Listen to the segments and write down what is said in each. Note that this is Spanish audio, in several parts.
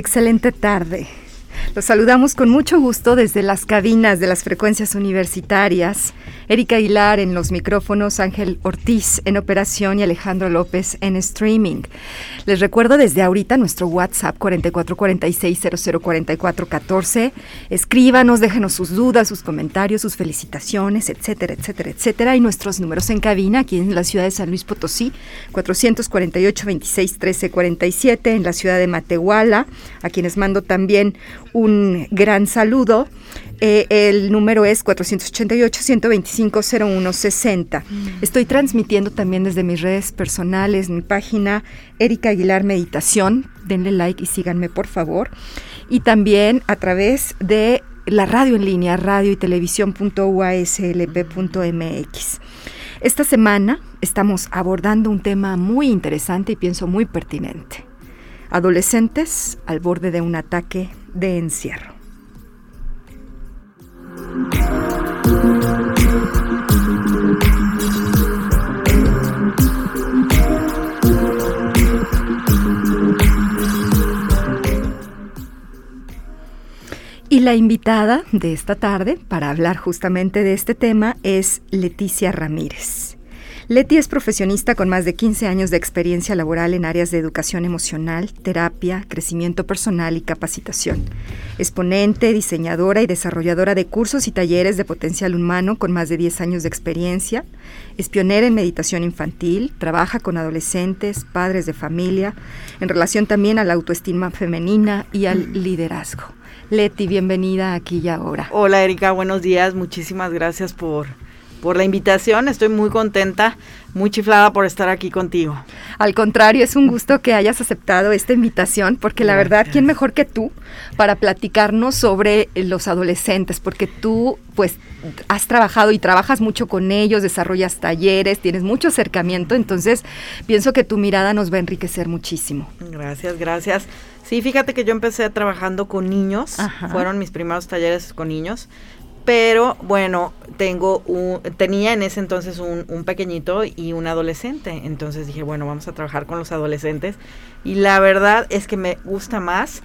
Excelente tarde. Saludamos con mucho gusto desde las cabinas de las frecuencias universitarias. Erika Aguilar en los micrófonos, Ángel Ortiz en operación y Alejandro López en streaming. Les recuerdo desde ahorita nuestro WhatsApp 4446004414. Escríbanos, déjenos sus dudas, sus comentarios, sus felicitaciones, etcétera, etcétera, etcétera. Y nuestros números en cabina aquí en la ciudad de San Luis Potosí, 448 26 13 47 en la ciudad de Matehuala, a quienes mando también un gran saludo. Eh, el número es 488-125-0160. Mm. Estoy transmitiendo también desde mis redes personales, mi página Erika Aguilar Meditación. Denle like y síganme, por favor. Y también a través de la radio en línea, radio y televisión.uaslp.mx. Esta semana estamos abordando un tema muy interesante y pienso muy pertinente. Adolescentes al borde de un ataque de encierro. Y la invitada de esta tarde para hablar justamente de este tema es Leticia Ramírez. Leti es profesionista con más de 15 años de experiencia laboral en áreas de educación emocional, terapia, crecimiento personal y capacitación. Es ponente, diseñadora y desarrolladora de cursos y talleres de potencial humano con más de 10 años de experiencia. Es pionera en meditación infantil, trabaja con adolescentes, padres de familia, en relación también a la autoestima femenina y al liderazgo. Leti, bienvenida aquí y ahora. Hola Erika, buenos días, muchísimas gracias por por la invitación. Estoy muy contenta, muy chiflada por estar aquí contigo. Al contrario, es un gusto que hayas aceptado esta invitación, porque la verdad, ¿quién mejor que tú para platicarnos sobre los adolescentes? Porque tú, pues, has trabajado y trabajas mucho con ellos, desarrollas talleres, tienes mucho acercamiento, entonces pienso que tu mirada nos va a enriquecer muchísimo. Gracias, gracias. Sí, fíjate que yo empecé trabajando con niños, fueron mis primeros talleres con niños pero bueno, tengo un, tenía en ese entonces un, pequeñito y un adolescente. Entonces dije, bueno, vamos a trabajar con los adolescentes. Y la verdad es que me gusta más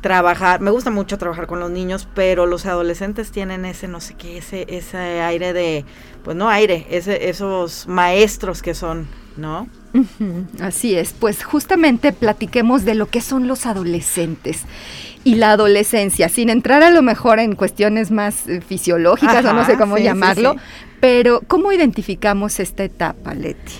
trabajar, me gusta mucho trabajar con los niños, pero los adolescentes tienen ese, no sé qué, ese, ese aire de, pues no aire, ese, esos maestros que son, ¿no? Así es, pues justamente platiquemos de lo que son los adolescentes y la adolescencia, sin entrar a lo mejor en cuestiones más eh, fisiológicas o no sé cómo llamarlo, pero ¿cómo identificamos esta etapa, Leti?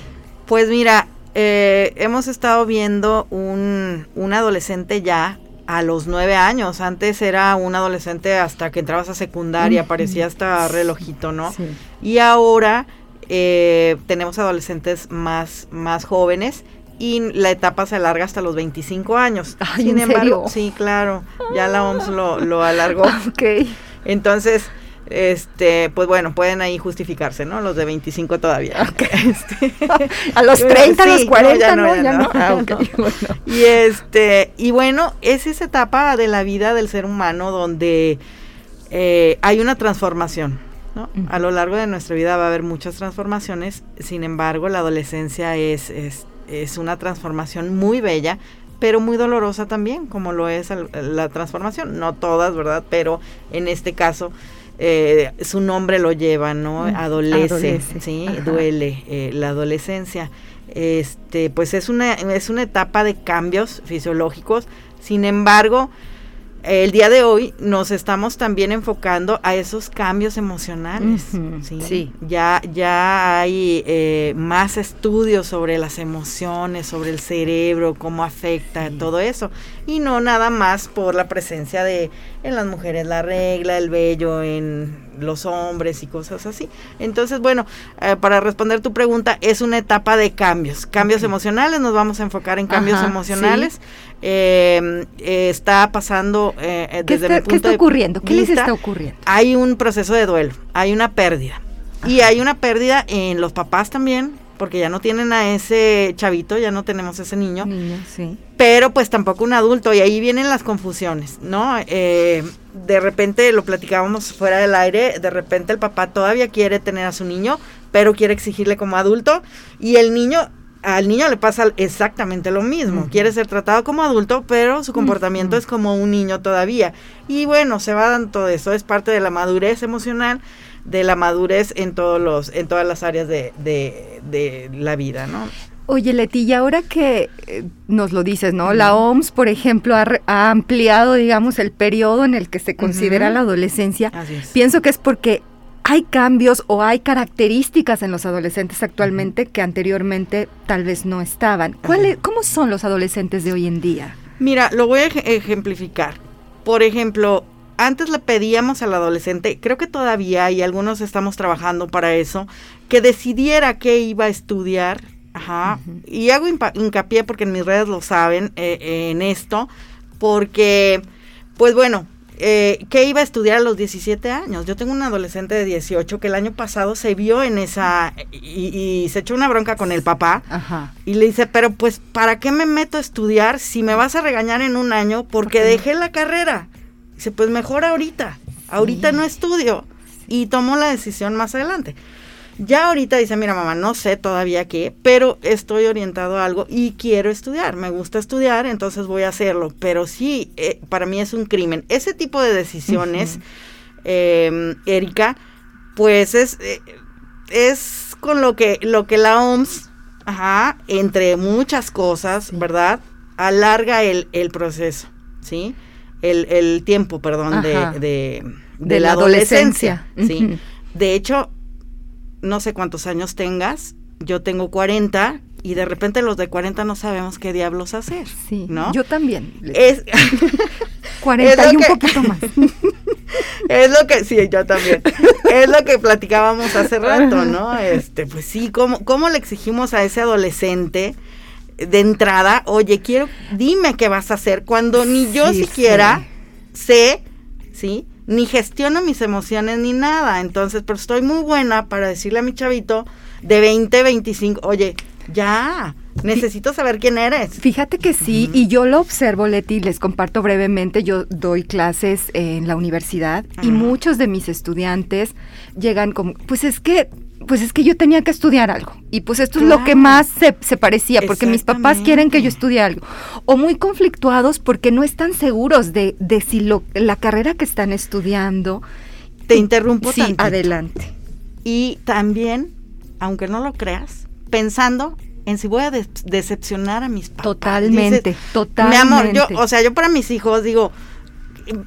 Pues mira, eh, hemos estado viendo un, un adolescente ya a los nueve años. Antes era un adolescente hasta que entrabas a secundaria, parecía hasta relojito, ¿no? Y ahora eh, tenemos adolescentes más, más jóvenes y la etapa se alarga hasta los 25 años. Sin embargo, sí, claro, ya la OMS lo, lo alargó. ok. Entonces, este, pues bueno, pueden ahí justificarse, ¿no? Los de 25 todavía. Este, a los 30, a los 40, no, ya no. Ah, y este, y bueno, es esa etapa de la vida del ser humano donde eh, hay una transformación. ¿No? A lo largo de nuestra vida va a haber muchas transformaciones, sin embargo la adolescencia es, es es una transformación muy bella, pero muy dolorosa también, como lo es la transformación. No todas, ¿verdad? Pero en este caso, eh, su nombre lo lleva, ¿no? Mm, adolece, sí, duele eh, la adolescencia. Este, pues es una, es una etapa de cambios fisiológicos. Sin embargo, el día de hoy nos estamos también enfocando a esos cambios emocionales. ¿sí? Ya, ya hay eh, más estudios sobre las emociones, sobre el cerebro, cómo afecta todo eso. Y no nada más por la presencia de en las mujeres la regla, el vello, en los hombres y cosas así. Entonces, bueno, eh, para responder tu pregunta, es una etapa de cambios, cambios emocionales, nos vamos a enfocar en cambios emocionales. Em, eh, está pasando eh, desde mi punto ¿Qué está ocurriendo? ¿Qué les está ocurriendo? Hay un proceso de duelo, hay una pérdida. Y hay una pérdida en los papás también, porque ya no tienen a ese chavito, ya no tenemos ese niño. Niño, sí. Pero pues tampoco un adulto, y ahí vienen las confusiones, ¿no? Eh, de repente lo platicábamos fuera del aire, de repente el papá todavía quiere tener a su niño, pero quiere exigirle como adulto, y el niño al niño le pasa exactamente lo mismo. Quiere ser tratado como adulto, pero su comportamiento es como un niño todavía. Y bueno, se va dando todo eso. Es parte de la madurez emocional de la madurez en todos los, en todas las áreas de, de, la vida, ¿no? Oye, Leti, y ahora que eh, nos lo dices, ¿no? La OMS, por ejemplo, ha, ampliado, digamos, el periodo en el que se considera la adolescencia. Pienso que es porque hay cambios o hay características en los adolescentes actualmente que anteriormente tal vez no estaban. ¿Cómo son los adolescentes de hoy en día? Mira, lo voy a ejemplificar. Por ejemplo, antes le pedíamos al adolescente, creo que todavía y algunos estamos trabajando para eso, que decidiera qué iba a estudiar. Ajá. Y hago hincapié porque en mis redes lo saben eh, en esto, porque, pues bueno, eh, ¿qué iba a estudiar a los 17 años? Yo tengo un adolescente de 18 que el año pasado se vio en esa y, se echó una bronca con el papá Ajá. y le dice, pero pues, ¿para qué me meto a estudiar si me vas a regañar en un año porque dejé la carrera? Dice, pues mejor ahorita, ahorita no estudio. Y tomó la decisión más adelante. Ya ahorita dice, mira mamá, no sé todavía qué, pero estoy orientado a algo y quiero estudiar, me gusta estudiar, entonces voy a hacerlo. Pero sí, eh, para mí es un crimen. Ese tipo de decisiones, em, Erika, pues es, eh, es con lo que, lo que la OMS, ajá, entre muchas cosas, ¿verdad? Alarga el, el proceso, ¿sí? El, el tiempo, perdón, de, de, la, adolescencia. ¿sí? De hecho, no sé cuántos años tengas, yo tengo 40 y de repente los de 40 no sabemos qué diablos hacer. Sí, ¿no? Yo también. Es 40 y un poquito más. es lo que, sí, yo también. es lo que platicábamos hace rato, ¿no? Este, pues sí, ¿cómo, cómo le exigimos a ese adolescente de entrada, oye, quiero, dime qué vas a hacer, cuando ni yo siquiera sé, ¿sí? Ni gestiono mis emociones ni nada. Entonces, pero estoy muy buena para decirle a mi chavito de 20, 25, oye, ya, necesito saber quién eres. Fíjate que sí, y yo lo observo, Leti, les comparto brevemente, yo doy clases en la universidad y muchos de mis estudiantes llegan como, pues es que pues es que yo tenía que estudiar algo. Y pues esto es lo que más se, se parecía, porque mis papás quieren que yo estudie algo. O muy conflictuados porque no están seguros de, de si lo, la carrera que están estudiando. Te interrumpo sí, adelante. Y también, aunque no lo creas, pensando en si voy a decepcionar a mis papás. Totalmente, totalmente. Mi amor, yo, o sea, yo para mis hijos digo,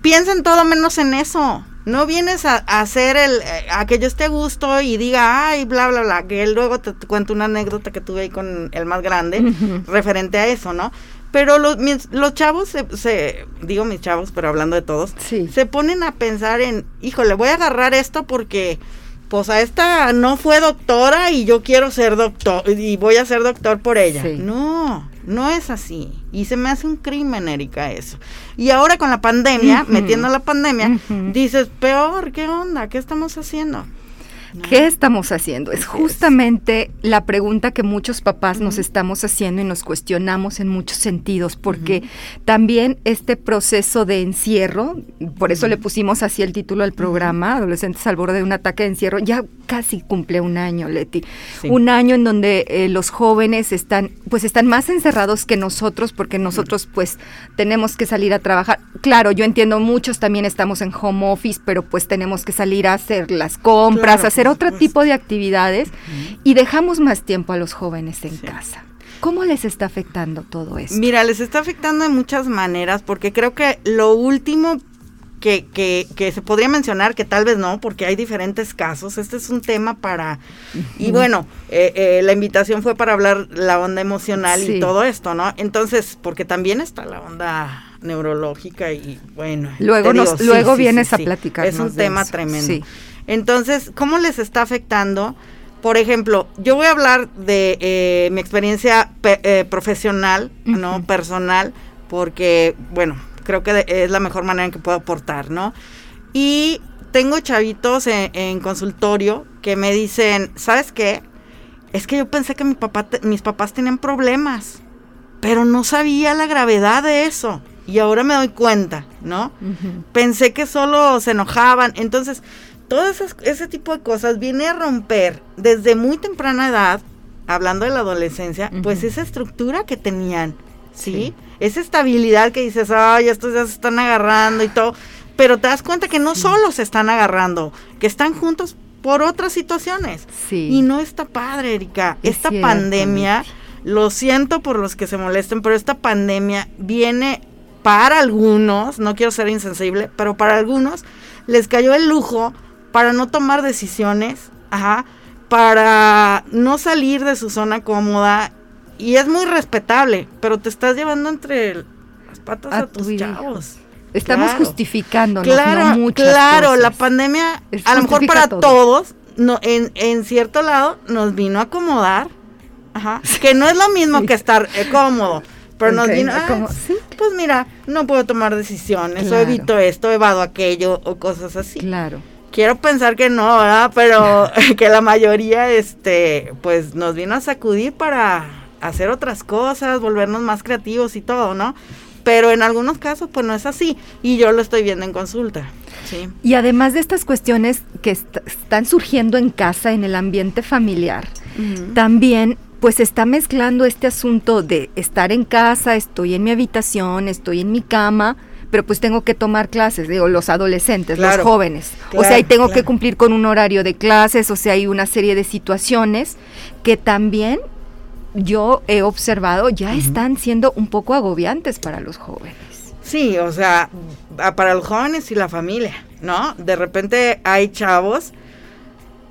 piensen todo menos en eso. No vienes a, hacer el, eh, a que yo esté gusto y diga, ay, bla, bla, bla, que luego te, cuento una anécdota que tuve ahí con el más grande, referente a eso, ¿no? Pero los, los chavos, se, digo mis chavos, pero hablando de todos, se ponen a pensar en, híjole, voy a agarrar esto porque, pues a esta no fue doctora y yo quiero ser doctor y voy a ser doctor por ella. No, no es así. Y se me hace un crimen, Erika, eso. Y ahora con la pandemia, metiendo la pandemia, dices, peor, ¿qué onda? ¿Qué estamos haciendo? ¿Qué estamos haciendo? Es justamente la pregunta que muchos papás nos estamos haciendo y nos cuestionamos en muchos sentidos, porque también este proceso de encierro, por eso le pusimos así el título al programa, Adolescentes al borde de un ataque de encierro, ya casi cumple un año, Leti. Un año en donde eh, los jóvenes están, pues están más encerrados que nosotros, porque nosotros pues tenemos que salir a trabajar. Claro, yo entiendo, muchos también estamos en home office, pero pues tenemos que salir a hacer las compras, a hacer otro tipo de actividades y dejamos más tiempo a los jóvenes en casa. ¿Cómo les está afectando todo esto? Mira, les está afectando de muchas maneras porque creo que lo último que, que, que, se podría mencionar, que tal vez no, porque hay diferentes casos. Este es un tema para... Y bueno, eh, eh, la invitación fue para hablar la onda emocional y todo esto, ¿no? Entonces, porque también está la onda neurológica y bueno. Luego, nos, luego vienes a platicar. Es un tema tremendo. Entonces, ¿cómo les está afectando? Por ejemplo, yo voy a hablar de eh, mi experiencia eh, profesional, ¿no? Personal, porque, bueno, creo que es la mejor manera en que puedo aportar, ¿no? Y tengo chavitos en, consultorio que me dicen, ¿sabes qué? Es que yo pensé que mi papá mis papás tenían problemas, pero no sabía la gravedad de eso. Y ahora me doy cuenta, ¿no? Pensé que solo se enojaban. Entonces, todo ese tipo de cosas viene a romper desde muy temprana edad, hablando de la adolescencia, pues esa estructura que tenían, ¿sí? Esa estabilidad que dices, ay, estos ya se están agarrando y todo, pero te das cuenta que no solo se están agarrando, que están juntos por otras situaciones. Sí. Y no está padre, Erika. esta pandemia, lo siento por los que se molesten, pero esta pandemia viene para algunos, no quiero ser insensible, pero para algunos les cayó el lujo para no tomar decisiones, ajá, para no salir de su zona cómoda y es muy respetable, pero te estás llevando entre las patas a, tus chavos. Estamos justificando claro, Claro, la pandemia, a lo mejor para todos, no, en, en cierto lado, nos vino a acomodar, ajá, que no es lo mismo que estar eh, cómodo. Pero nos vino, ah, pues mira, no puedo tomar decisiones, o evito esto, evado aquello, o cosas así. Claro quiero pensar que no, ¿verdad? Pero que la mayoría, este, pues nos vino a sacudir para hacer otras cosas, volvernos más creativos y todo, ¿no? Pero en algunos casos, pues no es así. Y yo lo estoy viendo en consulta. Sí. Y además de estas cuestiones que están surgiendo en casa, en el ambiente familiar, también pues está mezclando este asunto de estar en casa, estoy en mi habitación, estoy en mi cama, pero pues tengo que tomar clases, digo, los adolescentes, los jóvenes. o sea, y tengo que cumplir con un horario de clases, o sea, hay una serie de situaciones que también yo he observado ya están siendo un poco agobiantes para los jóvenes. Sí, o sea, para los jóvenes y la familia, ¿no? De repente hay chavos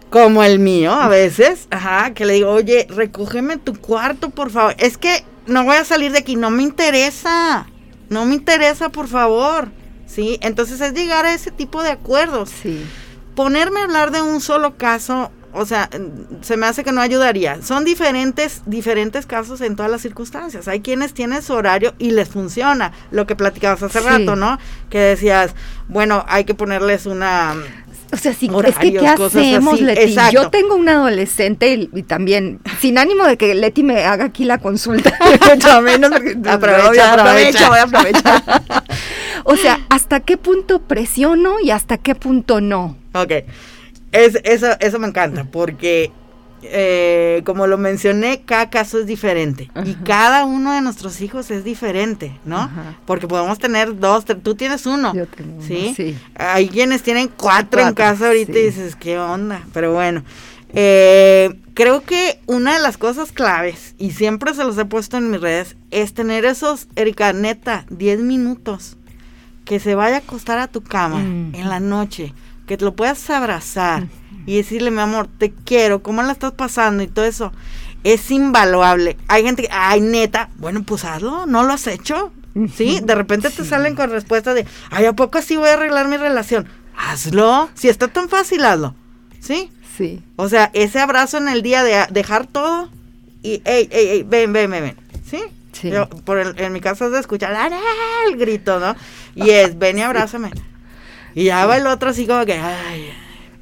como el mío a veces, ajá, que le digo, oye, recógeme tu cuarto, por favor. Es que no voy a salir de aquí, no me interesa no me interesa, por favor. ¿Sí? Entonces es llegar a ese tipo de acuerdos. Sí. Ponerme a hablar de un solo caso, o sea, se me hace que no ayudaría. Son diferentes, diferentes casos en todas las circunstancias. Hay quienes tienen su horario y les funciona. Lo que platicabas hace rato, ¿no? Que decías, bueno, hay que ponerles una o sea, si, es que ¿qué hacemos, Leti? Yo tengo un adolescente y, también, sin ánimo de que Leti me haga aquí la consulta, mucho menos aprovecha, aprovecha, voy a aprovechar. o sea, ¿hasta qué punto presiono y hasta qué punto no? Ok, es, eso, eso me encanta, porque eh, como lo mencioné, cada caso es diferente y cada uno de nuestros hijos es diferente, ¿no? Porque podemos tener dos, tú tienes uno, Yo tengo ¿sí? Hay quienes tienen cuatro, en casa ahorita y dices, ¿qué onda? Pero bueno, eh, creo que una de las cosas claves, y siempre se los he puesto en mis redes, es tener esos, Erika, neta, 10 minutos, que se vaya a acostar a tu cama mm. en la noche, que te lo puedas abrazar y decirle, mi amor, te quiero, ¿cómo la estás pasando? Y todo eso es invaluable. Hay gente que, ay, neta, bueno, pues hazlo, ¿no lo has hecho? ¿Sí? De repente te salen con respuestas de, ay, ¿a poco así voy a arreglar mi relación? Hazlo. Si está tan fácil, hazlo. ¿Sí? Sí. O sea, ese abrazo en el día de dejar todo y, ey, ey, ey, ven, ven, ven, ven. ¿Sí? Sí. por en mi caso es de escuchar el grito, ¿no? Y es, ven y abrázame. Y ya va el otro así como que, ay,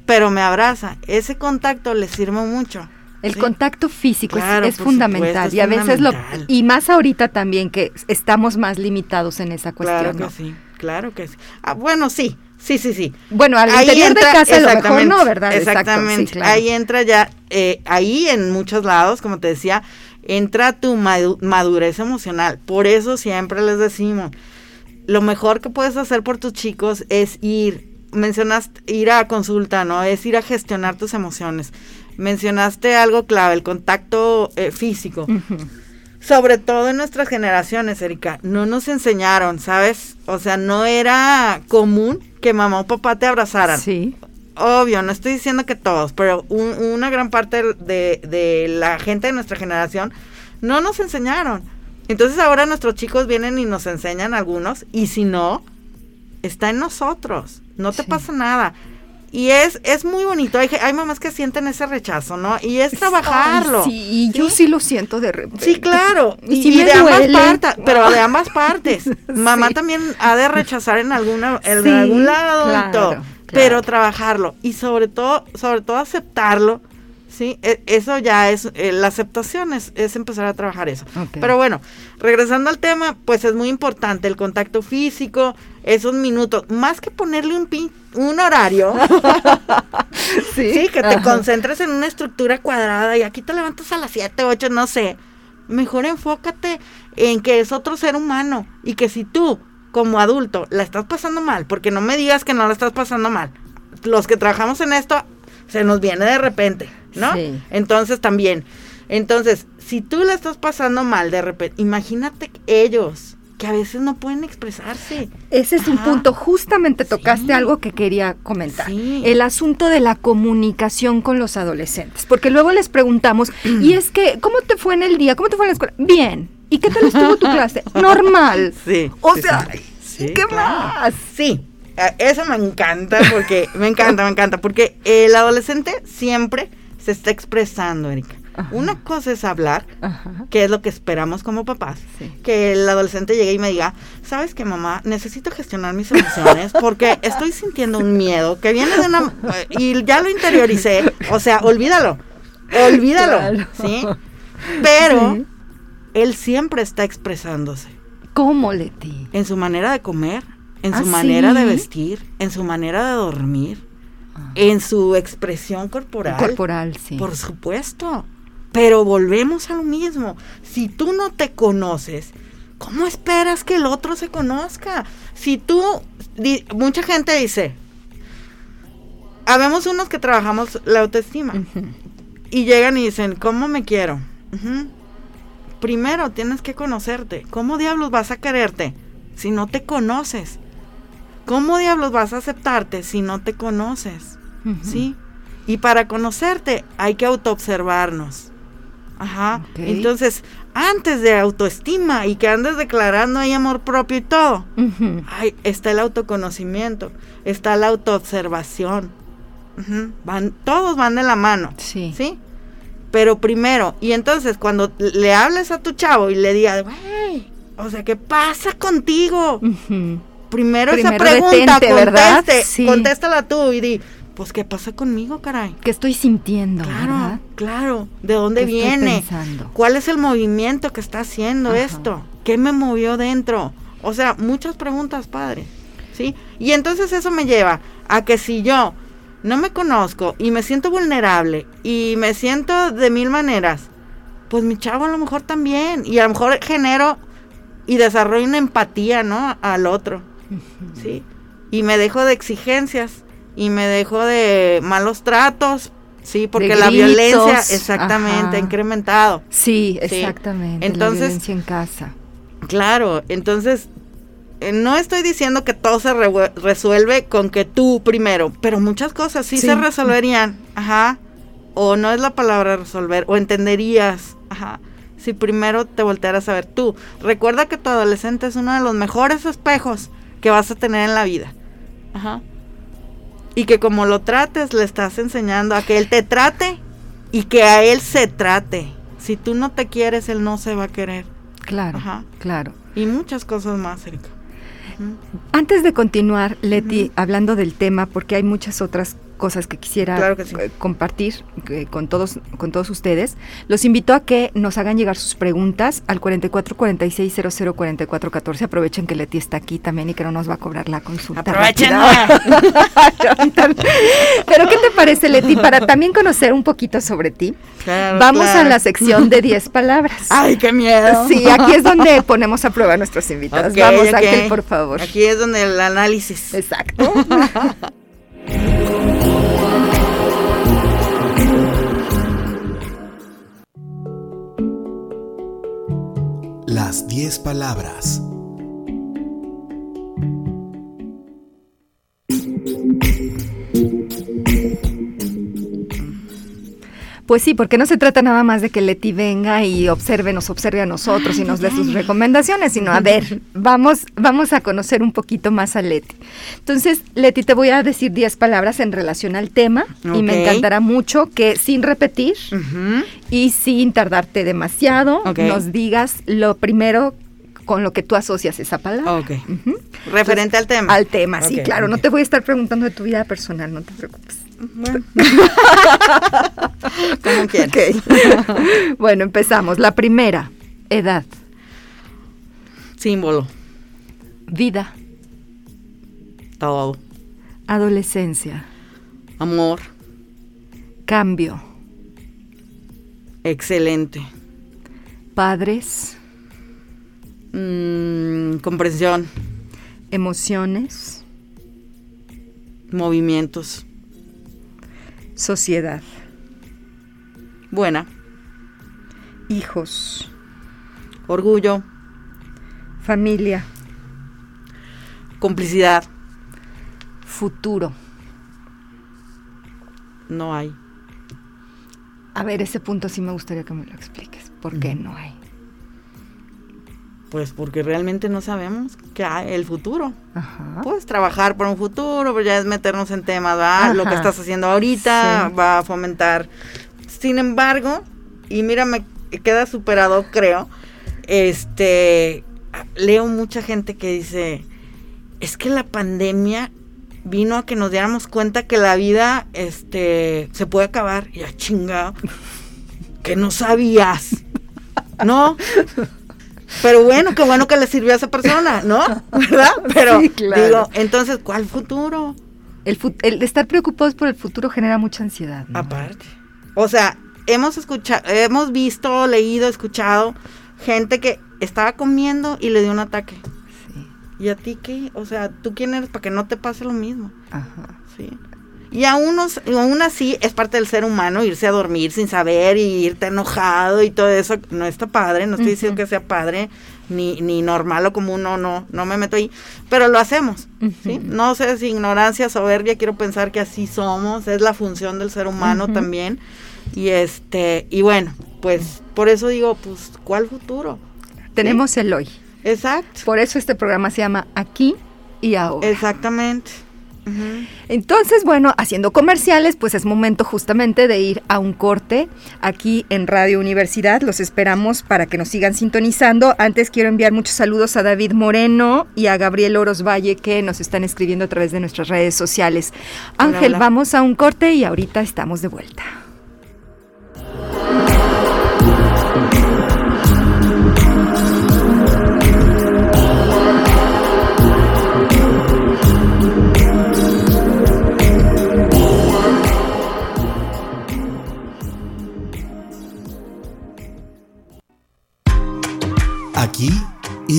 pero me abraza. Ese contacto le sirve mucho. El contacto físico es, fundamental y a veces lo y más ahorita también que estamos más limitados en esa cuestión. Claro que sí, claro que sí. Ah, bueno, sí, sí, sí, sí. Bueno, al interior de casa lo mejor no, ¿verdad? Exactamente. Ahí entra ya, eh, ahí en muchos lados, como te decía, entra tu madurez emocional. Por eso siempre les decimos, lo mejor que puedes hacer por tus chicos es ir mencionaste ir a consulta, ¿no? Es ir a gestionar tus emociones. Mencionaste algo clave, el contacto eh, físico. Sobre todo en nuestras generaciones, Erika, no nos enseñaron, ¿sabes? O sea, no era común que mamá o papá te abrazaran. Sí. Obvio, no estoy diciendo que todos, pero una gran parte de, de la gente de nuestra generación no nos enseñaron. Entonces ahora nuestros chicos vienen y nos enseñan algunos, y si no, está en nosotros no te pasa nada. y es, es muy bonito. Hay, hay mamás que sienten ese rechazo, ¿no? Y es trabajarlo. sí, yo sí lo siento de repente. Sí, claro. Y Y, sí y de ambas duele. partes, pero de ambas partes. Mamá Sí. también ha de rechazar en alguna, en Sí, algún lado y claro, todo. claro. Pero trabajarlo. Y sobre todo, sobre todo aceptarlo. Sí, E- eso ya es, eh, la aceptación es, es empezar a trabajar eso. Ok. Pero bueno, regresando al tema, pues es muy importante el contacto físico, esos minutos, más que ponerle un pin- un horario, sí, que te Ajá. concentres en una estructura cuadrada y aquí te levantas a las 7, 8, no sé. Mejor enfócate en que es otro ser humano y que si tú, como adulto, la estás pasando mal, porque no me digas que no la estás pasando mal. Los que trabajamos en esto, se nos viene de repente, ¿no? Sí. Entonces también. Entonces, si tú la estás pasando mal de repente, imagínate ellos que a veces no pueden expresarse. Ese es un punto, justamente tocaste Sí. algo que quería comentar, Sí. el asunto de la comunicación con los adolescentes, porque luego les preguntamos, y es que, ¿cómo te fue en el día? ¿Cómo te fue en la escuela? Bien. ¿Y qué tal estuvo tu clase? Normal. Sí. O sí, sea, sí. ¿y Sí, ¿qué claro. más? Sí, a- eso me encanta porque me encanta, me encanta porque el adolescente siempre se está expresando, Erika. Ajá. Una cosa es hablar, Ajá. que es lo que esperamos como papás. Sí. Que el adolescente llegue y me diga, ¿sabes qué, mamá? Necesito gestionar mis emociones porque estoy sintiendo un miedo que viene de una... eh, y ya lo interioricé. O sea, olvídalo. Olvídalo. Claro. ¿Sí? Pero Sí. él siempre está expresándose ¿Cómo, Leti? en su manera de comer, en ¿Ah, su manera de vestir, en su manera de dormir, Ah. en su expresión corporal. Corporal, sí. Por supuesto. Pero volvemos a lo mismo. Si tú no te conoces, ¿cómo esperas que el otro se conozca? Si tú, di- mucha gente dice, habemos unos que trabajamos la autoestima y llegan y dicen, ¿cómo me quiero? Primero tienes que conocerte. ¿Cómo diablos vas a quererte si no te conoces? ¿Cómo diablos vas a aceptarte si no te conoces? ¿Sí? Y para conocerte hay que autoobservarnos. Ajá. Entonces, antes de autoestima y que andes declarando ahí amor propio y todo, Ujú. ay, está el autoconocimiento, está la autoobservación. Van, todos van de la mano. Sí. ¿Sí? Pero primero, y entonces cuando le hables a tu chavo y le digas, güey, o sea, ¿qué pasa contigo? Primero, esa pregunta, detente, conteste, Sí. contéstala tú y di, pues, ¿qué pasa conmigo, caray? ¿Qué estoy sintiendo? Claro, ¿verdad? claro. ¿De dónde ¿Qué estoy viene? pensando? ¿Cuál es el movimiento que está haciendo Ajá. esto? ¿Qué me movió dentro? O sea, muchas preguntas, padre. ¿Sí? Y entonces eso me lleva a que si yo no me conozco y me siento vulnerable y me siento de mil maneras, pues mi chavo a lo mejor también. Y a lo mejor genero y desarrollo una empatía, ¿no? Al otro. ¿Sí? Y me dejo de exigencias y me dejo de malos tratos. Sí, porque la violencia exactamente ajá. ha incrementado. Sí, Sí. exactamente. Entonces- la violencia en casa. Claro, entonces eh, no estoy diciendo que todo se re- resuelve con que tú primero, pero muchas cosas sí, Sí. se resolverían, ajá, o no es la palabra resolver, o entenderías, ajá, si primero te voltearas a ver tú. Recuerda que tu adolescente es uno de los mejores espejos que vas a tener en la vida, ajá, y que como lo trates le estás enseñando a que él te trate y que a él se trate. Si tú no te quieres, él no se va a querer. Claro, Ajá. claro. Y muchas cosas más, Erika. Antes de continuar, Leti, hablando del tema, porque hay muchas otras cosas que quisiera Claro que sí. eh, compartir eh, con todos con todos ustedes, los invito a que nos hagan llegar sus preguntas al 44 46 00 44 14. Aprovechen que Leti está aquí también y que no nos va a cobrar la consulta. Aprovechenla. rápida. Pero ¿qué te parece, Leti? Para también conocer un poquito sobre ti, Claro, vamos claro. a la sección de 10 palabras. ¡Ay, qué miedo! Sí, aquí es donde ponemos a prueba a nuestros invitados. Vamos, ok. Ángel, por favor. Aquí es donde el análisis. Exacto. Las 10 palabras. Pues sí, porque no se trata nada más de que Leti venga y observe, nos observe a nosotros y nos dé sus recomendaciones, sino a ver, vamos, vamos a conocer un poquito más a Leti. Entonces, Leti, te voy a decir 10 palabras en relación al tema y me encantará mucho que sin repetir y sin tardarte demasiado, nos digas lo primero con lo que tú asocias esa palabra. Ok. Referente al tema. Al tema, sí, claro. No te voy a estar preguntando de tu vida personal, no te preocupes. Bueno. Como quieras. Ok. bueno, empezamos. La primera, edad, Símbolo. vida, Todo. adolescencia, Amor. cambio, Excelente. padres, Mm, comprensión. emociones, Movimientos. sociedad, Buena. hijos, Orgullo. familia, Complicidad. futuro. No hay. A ver, ese punto sí me gustaría que me lo expliques. ¿Por qué no hay? Pues porque realmente no sabemos qué hay el futuro. Ajá. Puedes trabajar por un futuro, pero ya es meternos en temas, ¿va? Lo que estás haciendo ahorita Sí. va a fomentar. Sin embargo, y mira, me queda superado, creo. Este, leo mucha gente que dice, es que la pandemia vino a que nos diéramos cuenta que la vida, este, se puede acabar. Y a chinga, que no sabías, ¿no? Pero bueno, qué bueno que le sirvió a esa persona, ¿no? ¿Verdad? Pero Sí, claro. digo, entonces, ¿cuál futuro? El, fu- el estar preocupados por el futuro genera mucha ansiedad. ¿no? Aparte. O sea, hemos escuchado, hemos visto, leído, escuchado gente que estaba comiendo y le dio un ataque. Sí. ¿Y a ti qué? O sea, ¿tú quién eres para que no te pase lo mismo? Ajá. Sí. Y aún, aún así es parte del ser humano irse a dormir sin saber y irte enojado y todo eso. No está padre, no estoy diciendo que sea padre ni, ni normal o común, no, no, no me meto ahí. Pero lo hacemos, ¿sí? No sé si ignorancia, soberbia, quiero pensar que así somos, es la función del ser humano también. Y este, y bueno, pues por eso digo, pues, ¿cuál futuro? Tenemos el hoy. Exacto, Por eso este programa se llama Aquí y Ahora. exactamente. Entonces, bueno, haciendo comerciales, pues es momento justamente de ir a un corte aquí en Radio Universidad. Los esperamos para que nos sigan sintonizando. Antes quiero enviar muchos saludos a David Moreno y a Gabriel Oros Valle que nos están escribiendo a través de nuestras redes sociales. Hola, Ángel, hola. vamos a un corte y ahorita estamos de vuelta.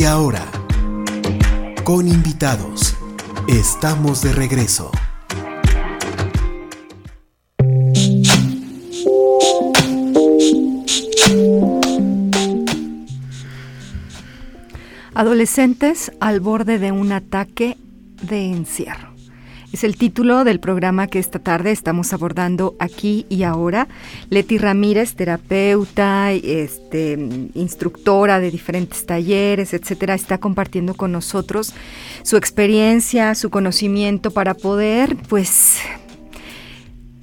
Ahora. Con invitados. Estamos de regreso. Adolescentes al borde de un ataque de encierro. Es el título del programa que esta tarde estamos abordando aquí y ahora. Leti Ramírez, terapeuta, este, instructora de diferentes talleres, etcétera, está compartiendo con nosotros su experiencia, su conocimiento para poder, pues,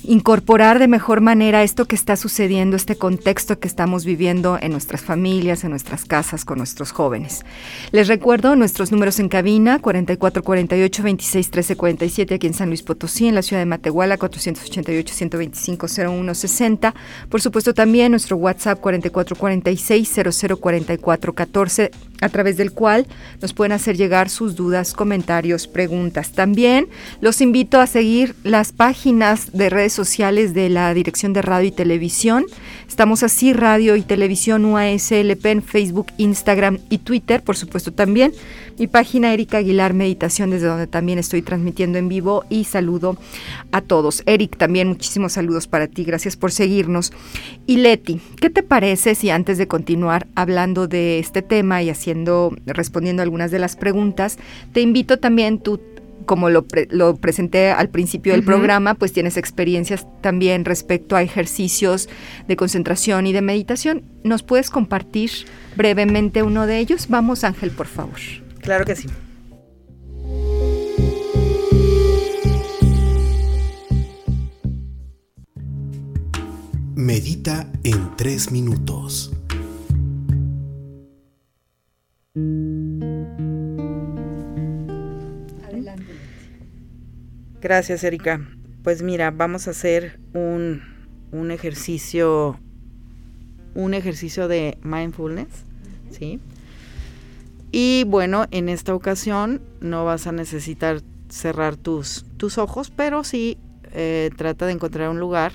incorporar de mejor manera esto que está sucediendo, este contexto que estamos viviendo en nuestras familias, en nuestras casas, con nuestros jóvenes. Les recuerdo nuestros números en cabina, 4448 26 13 47 aquí en San Luis Potosí, en la ciudad de Matehuala, 488 125 0160. Por supuesto también nuestro WhatsApp 4446 0044 14 a través del cual nos pueden hacer llegar sus dudas, comentarios, preguntas. También los invito a seguir las páginas de redes sociales de la Dirección de Radio y Televisión. Estamos así, Radio y Televisión UASLP en Facebook, Instagram y Twitter, por supuesto también. Mi página Erika Aguilar Meditación, desde donde también estoy transmitiendo en vivo y saludo a todos. Eric, también muchísimos saludos para ti, gracias por seguirnos. Y Leti, ¿qué te parece si antes de continuar hablando de este tema y haciendo, respondiendo algunas de las preguntas, te invito también tú como lo, lo, presenté al principio del programa, pues tienes experiencias también respecto a ejercicios de concentración y de meditación. ¿Nos puedes compartir brevemente uno de ellos? Vamos, Ángel, por favor. Claro que sí. Medita en tres minutos. Gracias, Erika. Pues mira, vamos a hacer un, un ejercicio, un ejercicio de mindfulness, ¿sí? Y bueno, en esta ocasión no vas a necesitar cerrar tus, tus ojos, pero sí eh, trata de encontrar un lugar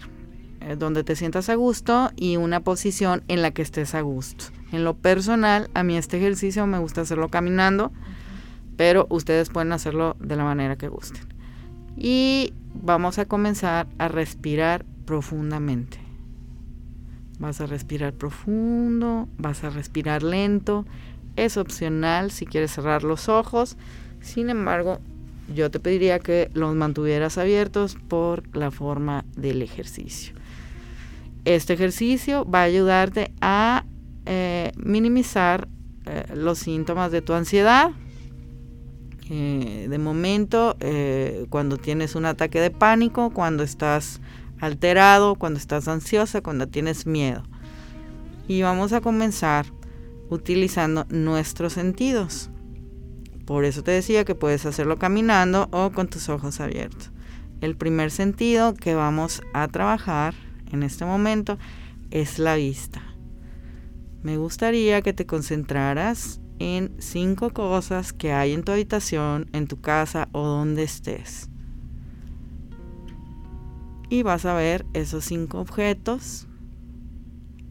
eh, donde te sientas a gusto y una posición en la que estés a gusto. En lo personal, a mí este ejercicio me gusta hacerlo caminando, pero ustedes pueden hacerlo de la manera que gusten y vamos a comenzar a respirar profundamente. Vas a respirar profundo, vas a respirar lento. Es opcional si quieres cerrar los ojos. Sin embargo, yo te pediría que los mantuvieras abiertos por la forma del ejercicio. Este ejercicio va a ayudarte a eh, minimizar eh, los síntomas de tu ansiedad, eh, de momento, eh, cuando tienes un ataque de pánico, cuando estás alterado, cuando estás ansiosa, cuando tienes miedo. Y vamos a comenzar utilizando nuestros sentidos. Por eso te decía que puedes hacerlo caminando o con tus ojos abiertos. El primer sentido que vamos a trabajar en este momento es la vista. Me gustaría que te concentraras en cinco cosas que hay en tu habitación, en tu casa o donde estés. Y vas a ver esos cinco objetos.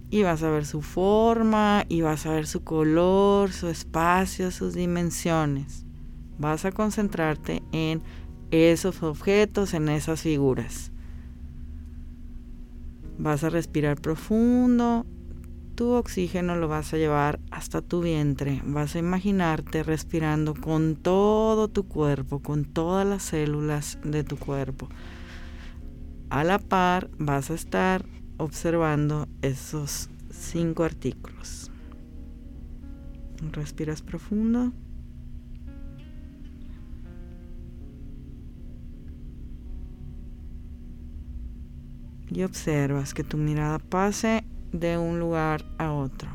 Y vas a ver su forma, y vas a ver su color, su espacio, sus dimensiones. Vas a concentrarte en esos objetos, en esas figuras. Vas a respirar profundo tu oxígeno lo vas a llevar hasta tu vientre. Vas a imaginarte respirando con todo tu cuerpo, con todas las células de tu cuerpo. A la par vas a estar observando esos cinco artículos. Respiras profundo. Y observas que tu mirada pase de un lugar a otro.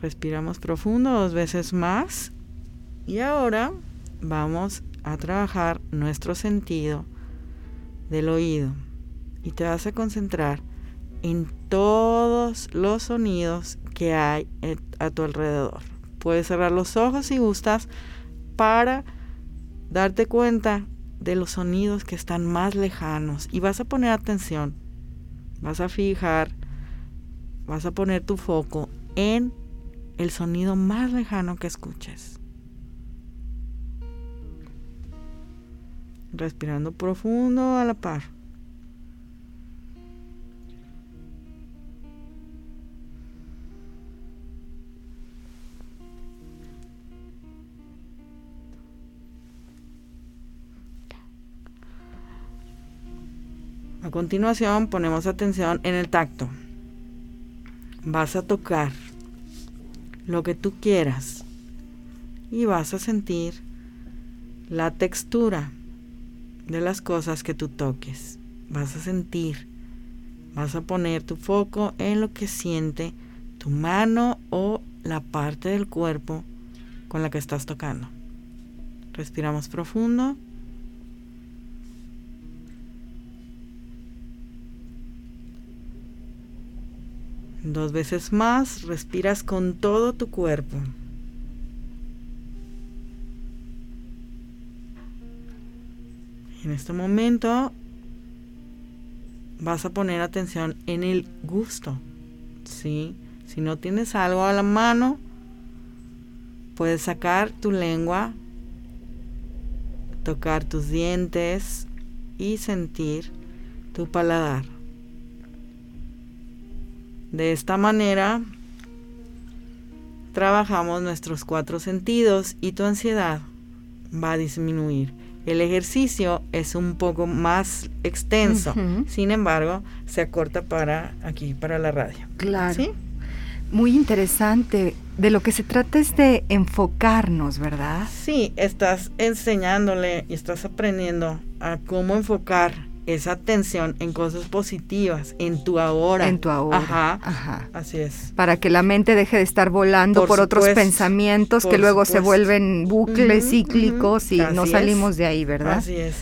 Respiramos profundo dos veces más y ahora vamos a trabajar nuestro sentido del oído y te vas a concentrar en todos los sonidos que hay a tu alrededor. Puedes cerrar los ojos si gustas para darte cuenta de los sonidos que están más lejanos y vas a poner atención, vas a fijar, vas a poner tu foco en el sonido más lejano que escuches. Respirando profundo a la par. Continuación ponemos atención en el tacto. Vas a tocar lo que tú quieras y vas a sentir la textura de las cosas que tú toques. Vas a sentir, vas a poner tu foco en lo que siente tu mano o la parte del cuerpo con la que estás tocando. Respiramos profundo. Dos veces más, respiras con todo tu cuerpo. En este momento vas a poner atención en el gusto. ¿sí? Si no tienes algo a la mano, puedes sacar tu lengua, tocar tus dientes y sentir tu paladar. De esta manera trabajamos nuestros cuatro sentidos y tu ansiedad va a disminuir. El ejercicio es un poco más extenso, sin embargo, se acorta para aquí, para la radio. Claro. ¿Sí? Muy interesante. De lo que se trata es de enfocarnos, ¿verdad? Sí, estás enseñándole y estás aprendiendo a cómo enfocar esa atención en cosas positivas, en tu ahora. En tu ahora. Ajá. Ajá. Así es. Para que la mente deje de estar volando por, Por otros pensamientos que luego se vuelven bucles cíclicos y no salimos es. de ahí, ¿verdad? Así es.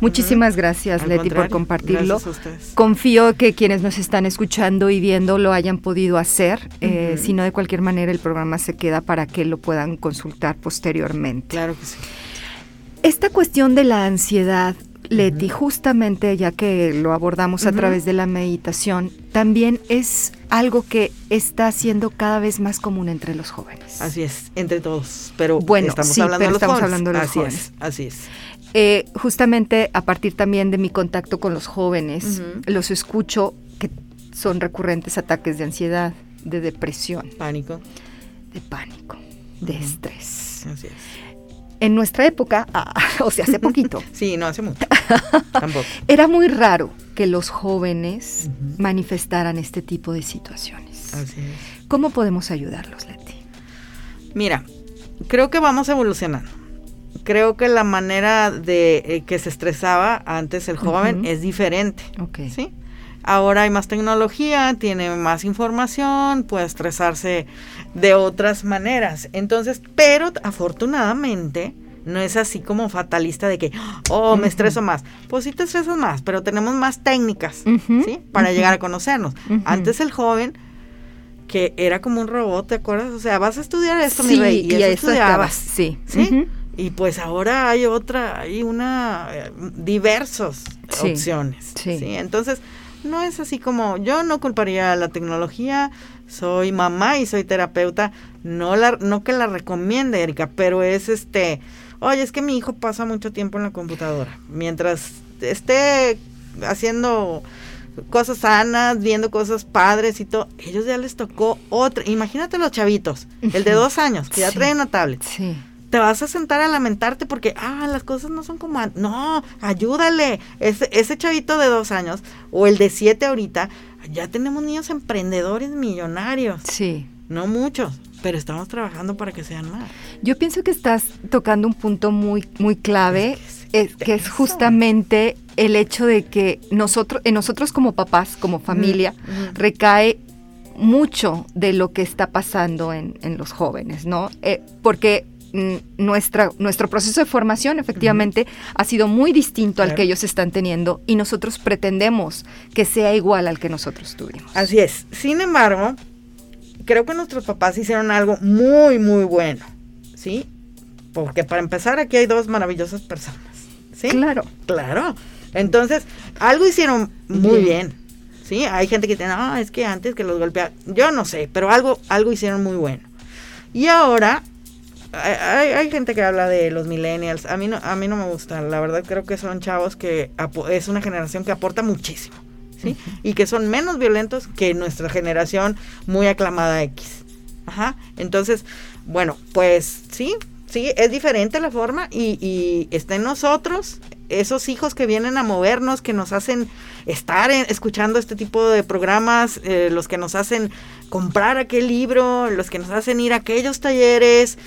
Muchísimas gracias, Al Leti, por compartirlo. gracias a ustedes. Confío que quienes nos están escuchando y viendo lo hayan podido hacer. eh, si no, de cualquier manera, el programa se queda para que lo puedan consultar posteriormente. Claro que sí. Esta cuestión de la ansiedad, Leti, justamente ya que lo abordamos a través de la meditación, también es algo que está siendo cada vez más común entre los jóvenes. Así es, entre todos. Pero Bueno, estamos sí, hablando pero de los estamos jóvenes. hablando de los así jóvenes. es, así es. Eh, justamente a partir también de mi contacto con los jóvenes, los escucho que son recurrentes ataques de ansiedad, de depresión, Pánico. de pánico, de estrés. Así es. En nuestra época, ah, o sea, hace poquito, Sí, no hace mucho. Tampoco. era muy raro que los jóvenes manifestaran este tipo de situaciones. Así es. ¿Cómo podemos ayudarlos, Leti? Mira, creo que vamos evolucionando. Creo que la manera de eh, que se estresaba antes el joven es diferente. Ok. ¿sí? Ahora hay más tecnología, tiene más información, puede estresarse de otras maneras. Entonces, pero afortunadamente no es así como fatalista de que, oh, me estreso más. Pues sí te estresas más, pero tenemos más técnicas, ¿sí? Para llegar a conocernos. Antes el joven que era como un robot, ¿te acuerdas? O sea, vas a estudiar esto, sí, mi rey, y, y eso estudiabas. sí. ¿Sí? Y pues ahora hay otra, hay una, eh, diversos Sí, opciones. sí. Sí. Entonces, no es así como, yo no culparía a la tecnología, soy mamá y soy terapeuta, no la, no que la recomiende, Erika, pero es este, oye, es que mi hijo pasa mucho tiempo en la computadora, mientras esté haciendo cosas sanas, viendo cosas padres y todo, ellos ya les tocó otra, imagínate los chavitos, el de dos años, que ya Sí. trae una tablet Sí. Te vas a sentar a lamentarte porque, ah, las cosas no son como... No, ayúdale. Ese, ese chavito de dos años o el de siete ahorita, ya tenemos niños emprendedores millonarios. Sí. No muchos, pero estamos trabajando para que sean más. Yo pienso que estás tocando un punto muy, muy clave, Es es- que es justamente el hecho de que nosotros, en nosotros como papás, como familia, recae mucho de lo que está pasando en, en los jóvenes, ¿no? Eh, porque nuestra, nuestro proceso de formación efectivamente ha sido muy distinto al que ellos están teniendo y nosotros pretendemos que sea igual al que nosotros tuvimos. Así es. Sin embargo, creo que nuestros papás hicieron algo muy, muy bueno. ¿Sí? Porque para empezar, aquí hay dos maravillosas personas. ¿Sí? Claro. Claro. Entonces, algo hicieron muy Bien. bien. ¿Sí? Hay gente que dice, no, es que antes que los golpeaban. Yo no sé, pero algo, algo hicieron muy bueno. Y ahora, hay, gente que habla de los millennials. A mí, no, a mí no me gusta. La verdad, creo que son chavos que es una generación que aporta muchísimo. ¿Sí? Y que son menos violentos que nuestra generación muy aclamada X. Ajá. Entonces, bueno, pues sí, sí, es diferente la forma y, y está en nosotros, esos hijos que vienen a movernos, que nos hacen estar en- escuchando este tipo de programas, eh, los que nos hacen comprar aquel libro, los que nos hacen ir a aquellos talleres.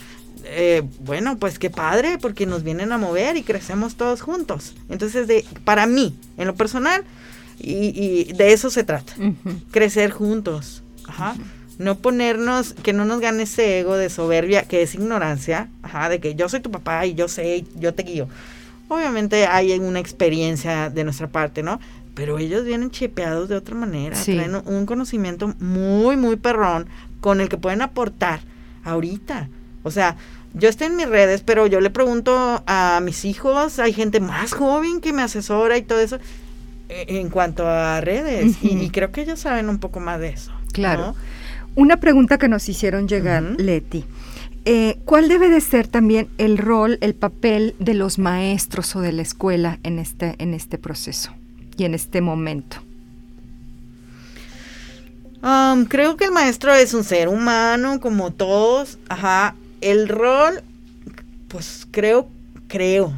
Eh, bueno, pues qué padre, porque nos vienen a mover y crecemos todos juntos. Entonces, de, para mí, en lo personal, y, y de eso se trata crecer juntos. Ajá. No ponernos, que no nos gane ese ego de soberbia, que es ignorancia, ajá, de que yo soy tu papá y yo sé, y yo te guío. Obviamente hay una experiencia de nuestra parte, ¿no? Pero ellos vienen chipeados de otra manera, Sí. traen un conocimiento muy, muy perrón con el que pueden aportar ahorita. O sea, yo estoy en mis redes, pero yo le pregunto a mis hijos, hay gente más joven que me asesora y todo eso eh, en cuanto a redes. y- creo que ellos saben un poco más de eso. Claro. ¿no? Una pregunta que nos hicieron llegar. Leti. Eh, ¿Cuál debe de ser también el rol, el papel de los maestros o de la escuela en este, en este proceso y en este momento? Um, creo que el maestro es un ser humano, como todos. Ajá. El rol, pues creo, creo.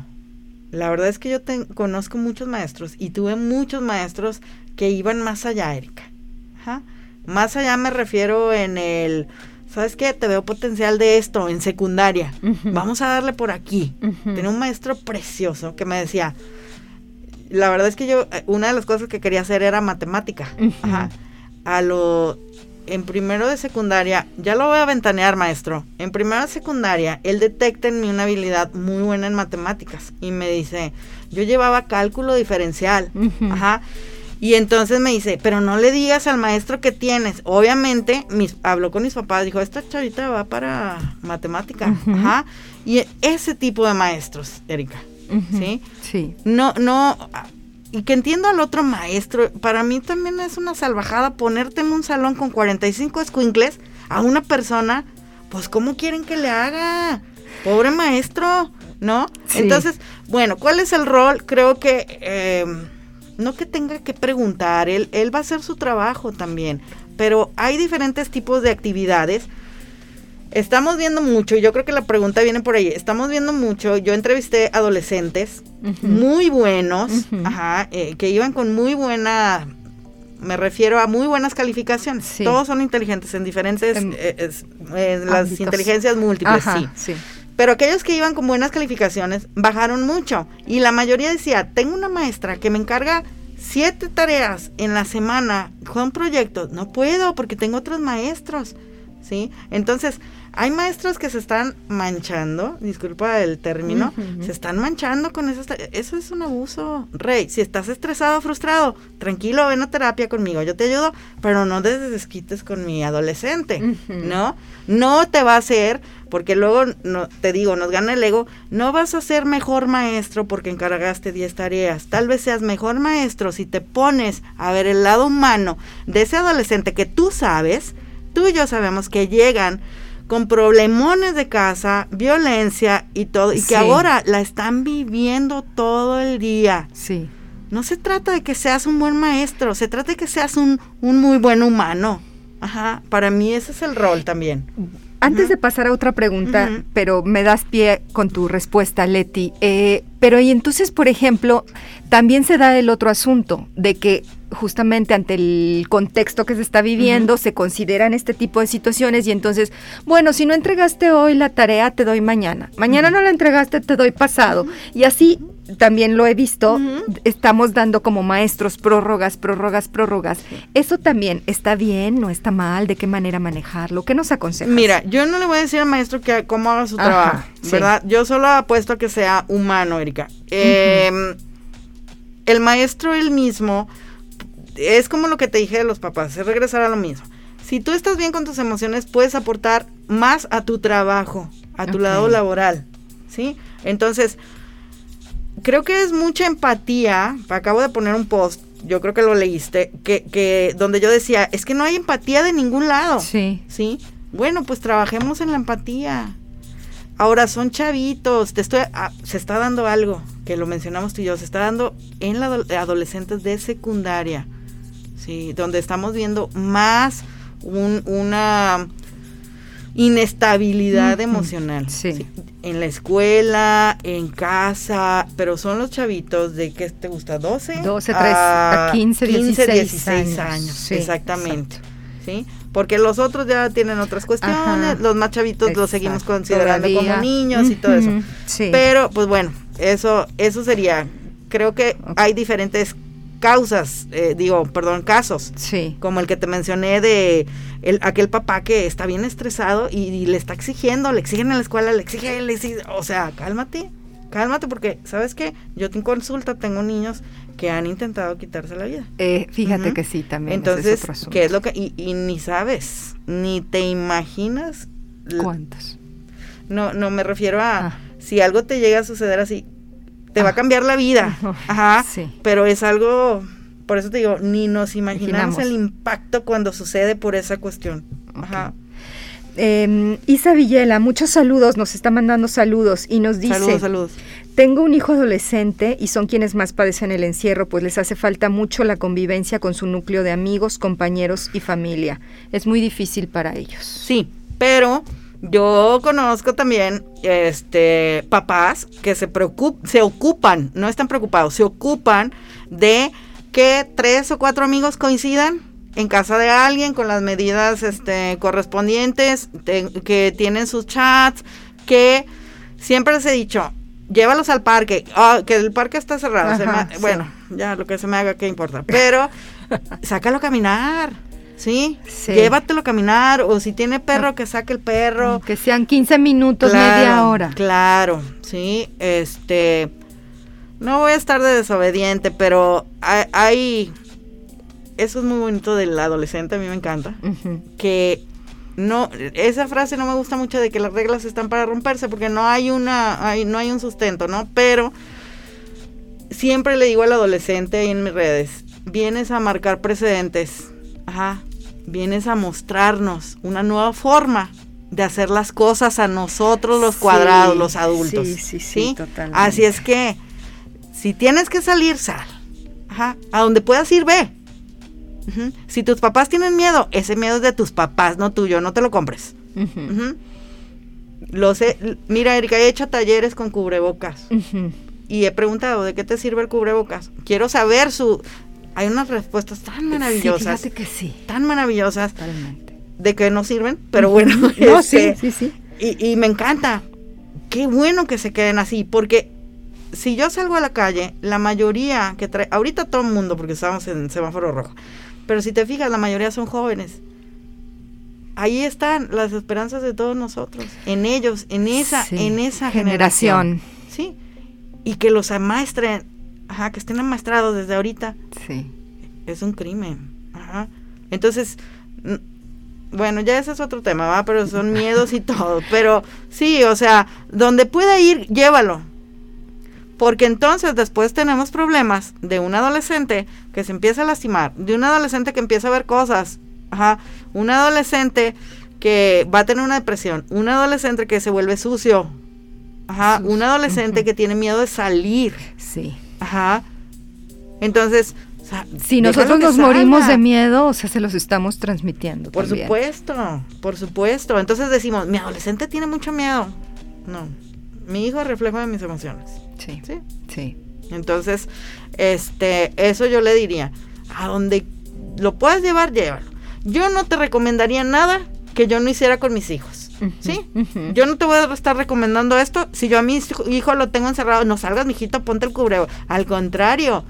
La verdad es que yo conozco muchos maestros y tuve muchos maestros que iban más allá, Erika. Ajá. Más allá me refiero en el, ¿sabes qué? Te veo potencial de esto en secundaria. Vamos a darle por aquí. Tenía un maestro precioso que me decía, la verdad es que yo, eh, una de las cosas que quería hacer era matemática. Ajá a lo en primero de secundaria, ya lo voy a ventanear, maestro. En primero de secundaria, él detecta en mí una habilidad muy buena en matemáticas y me dice, yo llevaba cálculo diferencial. Ajá. Y entonces me dice, pero no le digas al maestro que tienes. Obviamente, mis, habló con mis papás, dijo, esta chavita va para matemática. Ajá. Y ese tipo de maestros, Erika. ¿Sí? Sí. No, no, y que entiendo al otro maestro, para mí también es una salvajada ponerte en un salón con 45 escuincles a una persona, pues ¿cómo quieren que le haga? Pobre maestro, ¿no? Entonces, bueno, ¿cuál es el rol? Creo que em, no que tenga que preguntar, él, él va a hacer su trabajo también, pero hay diferentes tipos de actividades Estamos viendo mucho, y yo creo que la pregunta viene por ahí. Estamos viendo mucho. Yo entrevisté adolescentes muy buenos, ajá, eh, que iban con muy buena. Me refiero a muy buenas calificaciones. Todos son inteligentes en diferentes. Eh, las inteligencias múltiples, sí. sí. Pero aquellos que iban con buenas calificaciones bajaron mucho. Y la mayoría decía: Tengo una maestra que me encarga siete tareas en la semana con proyectos. No puedo porque tengo otros maestros. ¿Sí? Entonces, hay maestros que se están manchando, disculpa el término, se están manchando con eso. Eso es un abuso, Rey. Si estás estresado, frustrado, tranquilo, ven a terapia conmigo, yo te ayudo, pero no te desquites con mi adolescente, ¿no? No te va a hacer, porque luego, no, te digo, nos gana el ego, no vas a ser mejor maestro porque encargaste 10 tareas. Tal vez seas mejor maestro si te pones a ver el lado humano de ese adolescente que tú sabes, tú y yo sabemos que llegan con problemones de casa, violencia y todo, y que ahora la están viviendo todo el día. Sí. No se trata de que seas un buen maestro, se trata de que seas un, un muy buen humano. Ajá, para mí ese es el rol también. Antes de pasar a otra pregunta, pero me das pie con tu respuesta, Leti. Eh, pero y entonces, por ejemplo, también se da el otro asunto de que justamente ante el contexto que se está viviendo se consideran este tipo de situaciones y entonces, bueno, si no entregaste hoy la tarea, te doy mañana. Mañana no la entregaste, te doy pasado. Y así también lo he visto, estamos dando como maestros prórrogas, prórrogas, prórrogas. ¿Eso también está bien, no está mal? ¿De qué manera manejarlo? ¿Qué nos aconsejas? Mira, yo no le voy a decir al maestro que cómo haga su trabajo, ¿verdad? Yo solo apuesto a que sea humano, Erika. Em, el maestro él mismo es como lo que te dije de los papás, es regresar a lo mismo. Si tú estás bien con tus emociones, puedes aportar más a tu trabajo, a tu lado laboral, ¿sí? Entonces, creo que es mucha empatía. Acabo de poner un post, yo creo que lo leíste, que, que donde yo decía, es que no hay empatía de ningún lado. Sí. ¿Sí? Bueno, pues trabajemos en la empatía. Ahora son chavitos, te estoy, ah, se está dando algo, que lo mencionamos tú y yo, se está dando en la adolescentes de secundaria, sí, donde estamos viendo más una inestabilidad emocional. Sí. En la escuela, en casa, pero son los chavitos de que te gusta 12, 12, 13, a, 15, 16, años. exactamente. ¿Sí? Porque los otros ya tienen otras cuestiones, los más chavitos los seguimos considerando como niños y todo eso. Pero pues bueno, eso eso sería creo que hay diferentes causas, eh, digo, perdón, casos, sí. como el que te mencioné de el, aquel papá que está bien estresado y, le está exigiendo, le exigen en la escuela, le exigen, le exigen, o sea, cálmate, cálmate porque, ¿sabes qué? Yo te consulta, tengo niños que han intentado quitarse la vida. Eh, fíjate que sí, también. Entonces, ¿qué es lo que...? Y, ni sabes, ni te imaginas... ¿Cuántos? No, no, me refiero a... Ah. Si algo te llega a suceder así, te va a ah. cambiar la vida. Ajá. Sí. Pero es algo, por eso te digo, ni nos imaginamos, el impacto cuando sucede por esa cuestión. Ajá. Eh, Isa Villela, muchos saludos, nos está mandando saludos y nos dice... Saludos, saludos. tengo un hijo adolescente y son quienes más padecen el encierro, pues les hace falta mucho la convivencia con su núcleo de amigos, compañeros y familia. Es muy difícil para ellos. Sí, pero yo conozco también este papás que se se ocupan, no están preocupados, se ocupan de que tres o cuatro amigos coincidan en casa de alguien con las medidas este, correspondientes, que tienen sus chats, que siempre les he dicho, llévalos al parque, ah, que el parque está cerrado, bueno, ya lo que se me haga, ¿qué importa? Pero sácalo a caminar. ¿Sí? Llévatelo a caminar, o si tiene perro, que saque el perro. Que sean 15 minutos, media hora. Claro, sí, este, no voy a estar de desobediente, pero hay, eso es muy bonito del adolescente, a mí me encanta, que no, esa frase no me gusta mucho de que las reglas están para romperse, porque no hay una, hay, no hay un sustento, ¿no? Pero siempre le digo al adolescente ahí en mis redes, vienes a marcar precedentes, ajá, vienes a mostrarnos una nueva forma de hacer las cosas a nosotros los cuadrados, los adultos. Sí, sí, sí, totalmente. Así es que, si tienes que salir, sal. Ajá, a donde puedas ir, ve. Si tus papás tienen miedo, ese miedo es de tus papás, no tuyo, no te lo compres. Lo sé, mira, Erika, he hecho talleres con cubrebocas. Y he preguntado, ¿de qué te sirve el cubrebocas? Quiero saber su, hay unas respuestas tan maravillosas. Sí, que sí. Tan maravillosas. Totalmente. De que no sirven, pero bueno. no, sí, este, sí, sí. Y, y me encanta. Qué bueno que se queden así, porque si yo salgo a la calle, la mayoría que trae, ahorita todo el mundo, porque estamos en semáforo rojo, pero si te fijas, la mayoría son jóvenes. Ahí están las esperanzas de todos nosotros, en ellos, en esa, en esa generación. Sí. Y que los amaestren Ajá, que estén amaestrados desde ahorita. Sí. Es un crimen. Ajá. Entonces, bueno, ya ese es otro tema, ¿va? Pero son miedos y todo. Pero sí, o sea, donde pueda ir, llévalo. Porque entonces después tenemos problemas de un adolescente que se empieza a lastimar, de un adolescente que empieza a ver cosas, ajá, un adolescente que va a tener una depresión, un adolescente que se vuelve sucio, ajá, un adolescente que tiene miedo de salir. Sí. Ajá. Entonces, si nosotros nos morimos de miedo, o sea, se los estamos transmitiendo. Por supuesto, por supuesto. Entonces decimos, mi adolescente tiene mucho miedo. No, mi hijo es reflejo de mis emociones. Sí. Sí. Sí. Entonces, este, eso yo le diría, a donde lo puedas llevar, llévalo. Yo no te recomendaría nada que yo no hiciera con mis hijos. ¿Sí? Yo no te voy a estar recomendando esto. Si yo a mi hijo lo tengo encerrado, no salgas, mijito, ponte el cubrebo. Al contrario,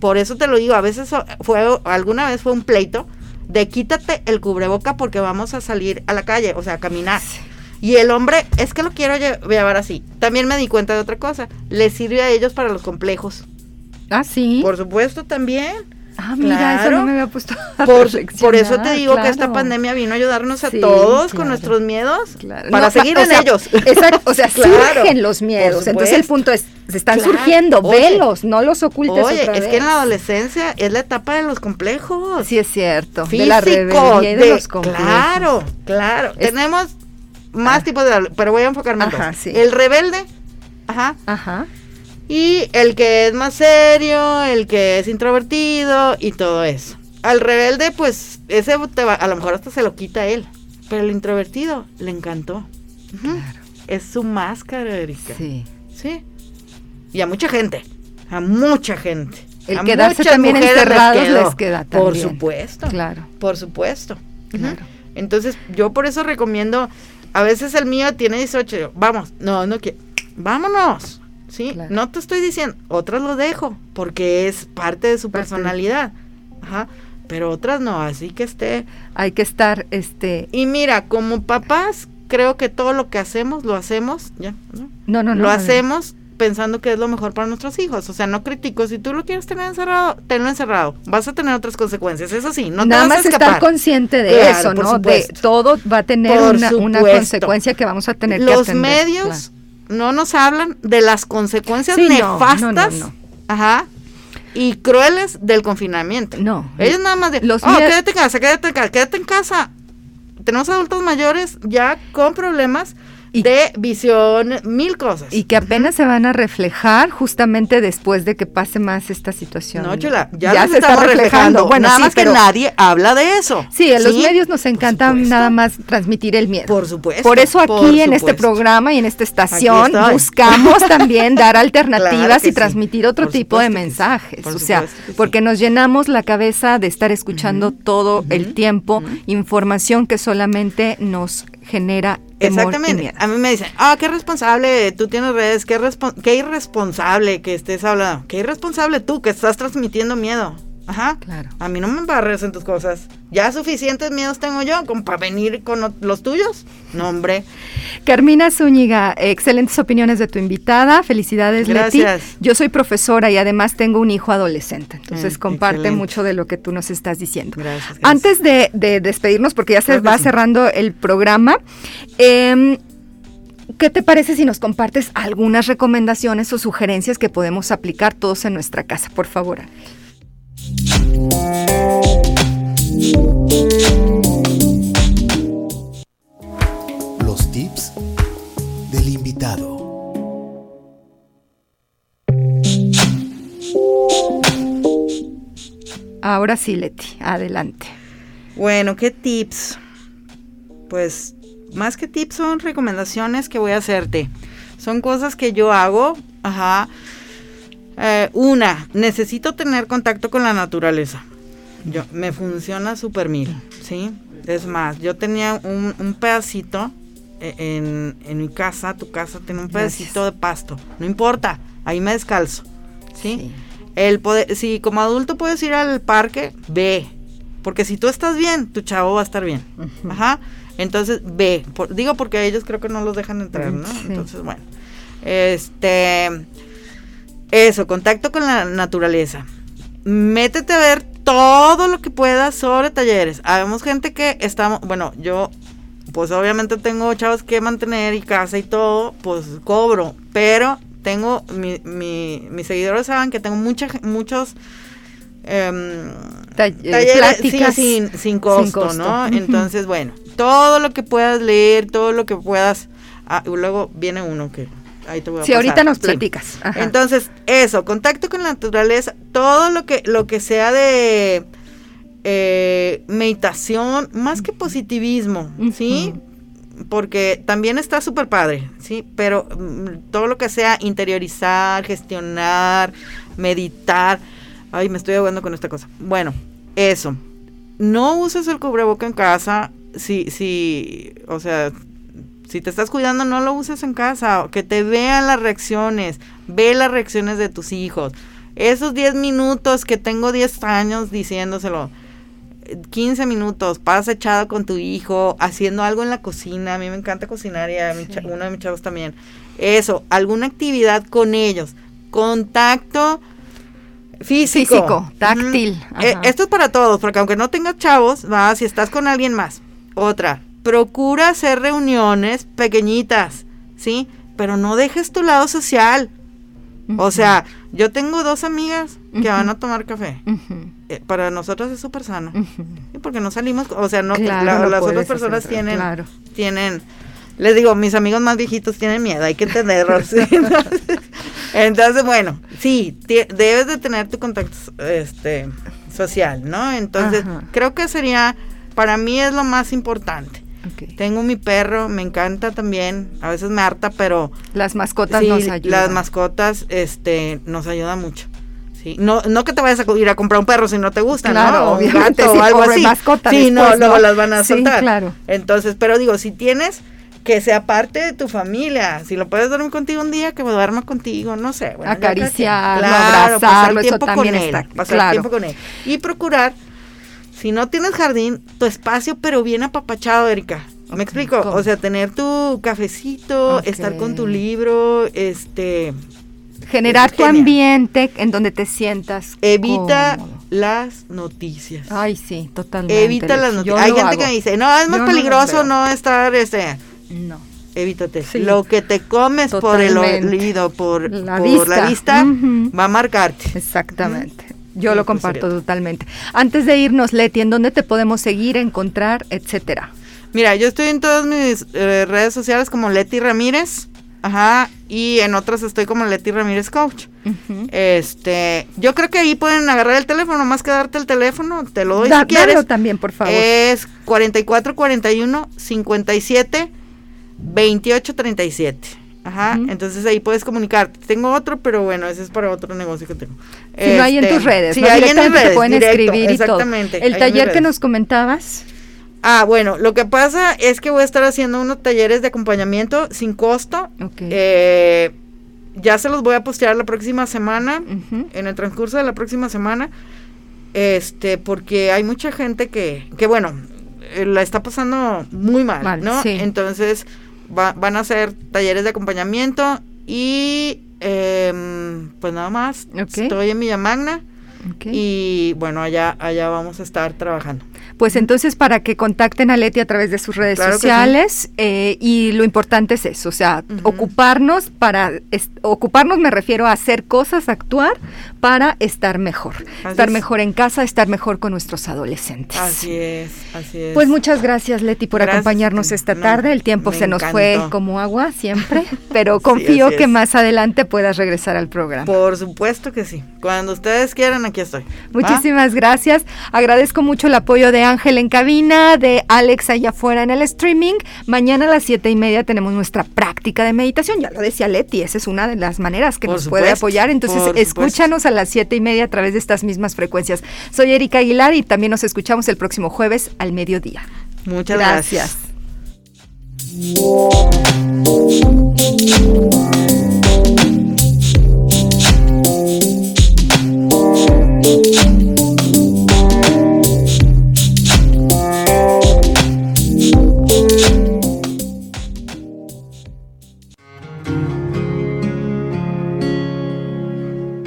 por eso te lo digo, a veces fue, alguna vez fue un pleito de quítate el cubreboca porque vamos a salir a la calle, o sea, a caminar. Y el hombre, es que lo quiero llevar así. También me di cuenta de otra cosa, le sirve a ellos para los complejos. Ah, sí. Por supuesto, también. Ah, mira, eso no me había puesto por, eso te digo que esta pandemia vino a ayudarnos a todos con nuestros miedos para seguir en ellos. Exacto, o sea, surgen los miedos. Entonces el punto es, se están surgiendo, velos, no los ocultes Oye, es que en la adolescencia es la etapa de los complejos. Sí, es cierto. Físico, de la de, de los complejos. Claro, claro. Tenemos más ah. tipos de... Pero voy a enfocarme en dos. El rebelde, ajá. Ajá y el que es más serio, el que es introvertido y todo eso. Al rebelde, pues, ese a lo mejor hasta se lo quita él. Pero el introvertido le encantó. Claro. Es su máscara, Erika. Sí. Sí. Y a mucha gente. A mucha gente. El quedarse también encerrados les, queda también. Por supuesto. Claro. Por supuesto. Claro. Entonces, yo por eso recomiendo. A veces el mío tiene 18. Vamos, no, no quiero. Vámonos. ¿Sí? No te estoy diciendo, otras lo dejo, porque es parte de su personalidad. Ajá. Pero otras no, así que esté. Hay que estar, este. Y mira, como papás, creo que todo lo que hacemos, lo hacemos, ya, ¿no? No, no, Lo hacemos pensando que es lo mejor para nuestros hijos. O sea, no critico. Si tú lo quieres tener encerrado, tenlo encerrado. Vas a tener otras consecuencias. Eso sí, no Nada te vas más estar consciente de eso, ¿no? De todo va a tener una, consecuencia que vamos a tener que atender. Los medios no nos hablan de las consecuencias nefastas, ajá, y crueles del confinamiento. No. Ellos nada más de, los oh, quédate en casa, quédate en casa, quédate en casa. Tenemos adultos mayores ya con problemas de visión, mil cosas. Y que apenas se van a reflejar justamente después de que pase más esta situación. No, chula, ya, se está reflejando. Bueno, nada más que nadie habla de eso. Sí, en los medios nos encanta nada más transmitir el miedo. Por supuesto. Por eso aquí en este programa y en esta estación buscamos también dar alternativas y transmitir otro tipo de mensajes. o sea, porque nos llenamos la cabeza de estar escuchando todo el tiempo información que solamente nos genera Exactamente. A mí me dicen, ah, qué responsable, tú tienes redes, qué, qué irresponsable que estés hablando, qué irresponsable tú que estás transmitiendo miedo. Ajá. Claro. A mí no me embarres en tus cosas. Ya suficientes miedos tengo yo como para venir con los tuyos. No, hombre. Carmina Zúñiga, excelentes opiniones de tu invitada. Felicidades, Gracias. Leti. Yo soy profesora y además tengo un hijo adolescente. Entonces mm, comparte mucho de lo que tú nos estás diciendo. Gracias. Antes de, despedirnos, porque ya se va cerrando el programa, eh, ¿Qué te parece si nos compartes algunas recomendaciones o sugerencias que podemos aplicar todos en nuestra casa, por favor? Los tips del invitado. Ahora sí, Leti, adelante. Bueno, ¿qué tips? Pues más que tips son recomendaciones que voy a hacerte. Son cosas que yo hago, ajá, eh, una, necesito tener contacto con la naturaleza. Yo, me funciona súper mil, ¿sí? Es más, yo tenía un, pedacito eh, en, mi casa, tu casa tiene un pedacito de pasto. No importa, ahí me descalzo, ¿sí? El poder, si como adulto puedes ir al parque, ve. Porque si tú estás bien, tu chavo va a estar bien. Ajá. Entonces, ve. digo porque ellos creo que no los dejan entrar, ¿no? Entonces, bueno. Este eso, contacto con la naturaleza. Métete a ver todo lo que puedas sobre talleres. Habemos gente que estamos, bueno, yo pues obviamente tengo chavos que mantener y casa y todo, pues cobro, pero tengo, mi, mi, mis seguidores saben que tengo mucha, muchos em, talleres sin, sin, costo, ¿no? Entonces, bueno, todo lo que puedas leer, todo lo que puedas, ah, luego viene uno que ahí te voy a Sí, ahorita nos platicas. Entonces, eso, contacto con la naturaleza, todo lo que, lo que sea de eh, meditación, más que positivismo, ¿sí? Porque también está súper padre, ¿sí? Pero mm, todo lo que sea interiorizar, gestionar, meditar. Ay, me estoy ahogando con esta cosa. Bueno, eso. No uses el cubreboca en casa. Si, si, o sea, si te estás cuidando, no lo uses en casa. Que te vean las reacciones. Ve las reacciones de tus hijos. Esos 10 minutos que tengo 10 años diciéndoselo. 15 minutos, pasa echado con tu hijo, haciendo algo en la cocina. A mí me encanta cocinar y a uno de mis chavos también. Eso, alguna actividad con ellos. Contacto físico. Físico, táctil. Eh, esto es para todos, porque aunque no tengas chavos, va, si estás con alguien más. Otra, procura hacer reuniones pequeñitas, ¿sí? Pero no dejes tu lado social. O sea, yo tengo dos amigas que van a tomar café. Eh, para nosotros es súper sano. Porque no salimos, o sea, no, las otras personas tienen, tienen, les digo, mis amigos más viejitos tienen miedo, hay que entenderlo. Entonces, bueno, sí, debes de tener tu contacto este, social, ¿no? Entonces, creo que sería, para mí es lo más importante. Tengo mi perro, me encanta también, a veces me harta, pero... Las mascotas nos ayudan. Las mascotas este, nos ayudan mucho. Sí. No, no que te vayas a ir a comprar un perro si no te gusta, ¿no? O un gato o algo así. sí, no, luego las van a soltar. claro. Entonces, pero digo, si tienes que sea parte de tu familia. Si lo puedes dormir contigo un día, que me duerma contigo, no sé. Bueno, Acariciarlo, claro, abrazarlo, eso tiempo también con él, está, pasar tiempo con él. Y procurar si no tienes jardín, tu espacio, pero bien apapachado, Erika. ¿Me explico? O sea, tener tu cafecito, estar con tu libro, este... Generar tu ambiente en donde te sientas. Evita las noticias. Ay, sí, totalmente. Evita las noticias. Hay gente que me dice, no, es más peligroso no, estar, este... No. Evítate. Lo que te comes por el oído, por la vista, va a marcarte. Exactamente. Yo lo comparto totalmente. Antes de irnos, Leti, ¿en dónde te podemos seguir, encontrar, etcétera? Mira, yo estoy en todas mis eh, redes sociales como Leti Ramírez. Ajá, y en otras estoy como Leti Ramírez Coach. Este, yo creo que ahí pueden agarrar el teléfono, más que darte el teléfono, te lo doy Da- si quieres. también, por favor. Es 4441 57 28 37. Ajá, entonces ahí puedes comunicarte. Tengo otro, pero bueno, ese es para otro negocio que tengo. Si no hay en Este, tus redes, sí, ¿no? ahí en mis Directamente te redes, pueden directo, escribir y todo. exactamente. El taller que redes. nos comentabas. Ah, bueno, lo que pasa es que voy a estar haciendo unos talleres de acompañamiento sin costo. Ok. Eh, ya se los voy a postear la próxima semana, en el transcurso de la próxima semana, este, porque hay mucha gente que, que bueno, eh, la está pasando muy mal, Mal, ¿no? sí. Entonces va- van a hacer talleres de acompañamiento y em, pues nada más. Estoy en Villa Magna y bueno, allá, allá vamos a estar trabajando. Pues entonces para que contacten a Leti a través de sus redes Claro que sí. sociales eh, y lo importante es eso, o sea, ocuparnos para, ocuparnos me refiero a hacer cosas, actuar para estar mejor, Así estar es. mejor en casa, estar mejor con nuestros adolescentes. Así es, así es. Pues muchas gracias Leti por Gracias, acompañarnos esta tarde. El tiempo se nos fue como agua siempre, pero confío que es. más adelante puedas regresar al programa. Por supuesto que sí. Cuando ustedes quieran, aquí estoy. ¿va? Muchísimas gracias. Agradezco mucho el apoyo de Ángel en cabina, de Alex allá afuera en el streaming. Mañana a las siete y media tenemos nuestra práctica de meditación. Ya lo decía Leti, esa es una de las maneras que Por nos puede apoyar. Entonces, supuesto. escúchanos a las siete y media a través de estas mismas frecuencias. Soy Erika Aguilar y también nos escuchamos el próximo jueves al mediodía. Muchas gracias.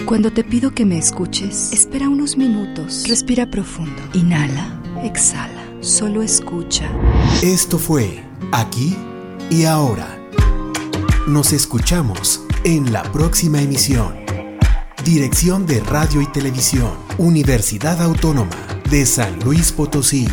Cuando te pido que me escuches, espera unos minutos. Respira profundo. Inhala, exhala. Solo escucha. Esto fue Aquí y Ahora. Nos escuchamos en la próxima emisión. Dirección de Radio y Televisión, Universidad Autónoma de San Luis Potosí.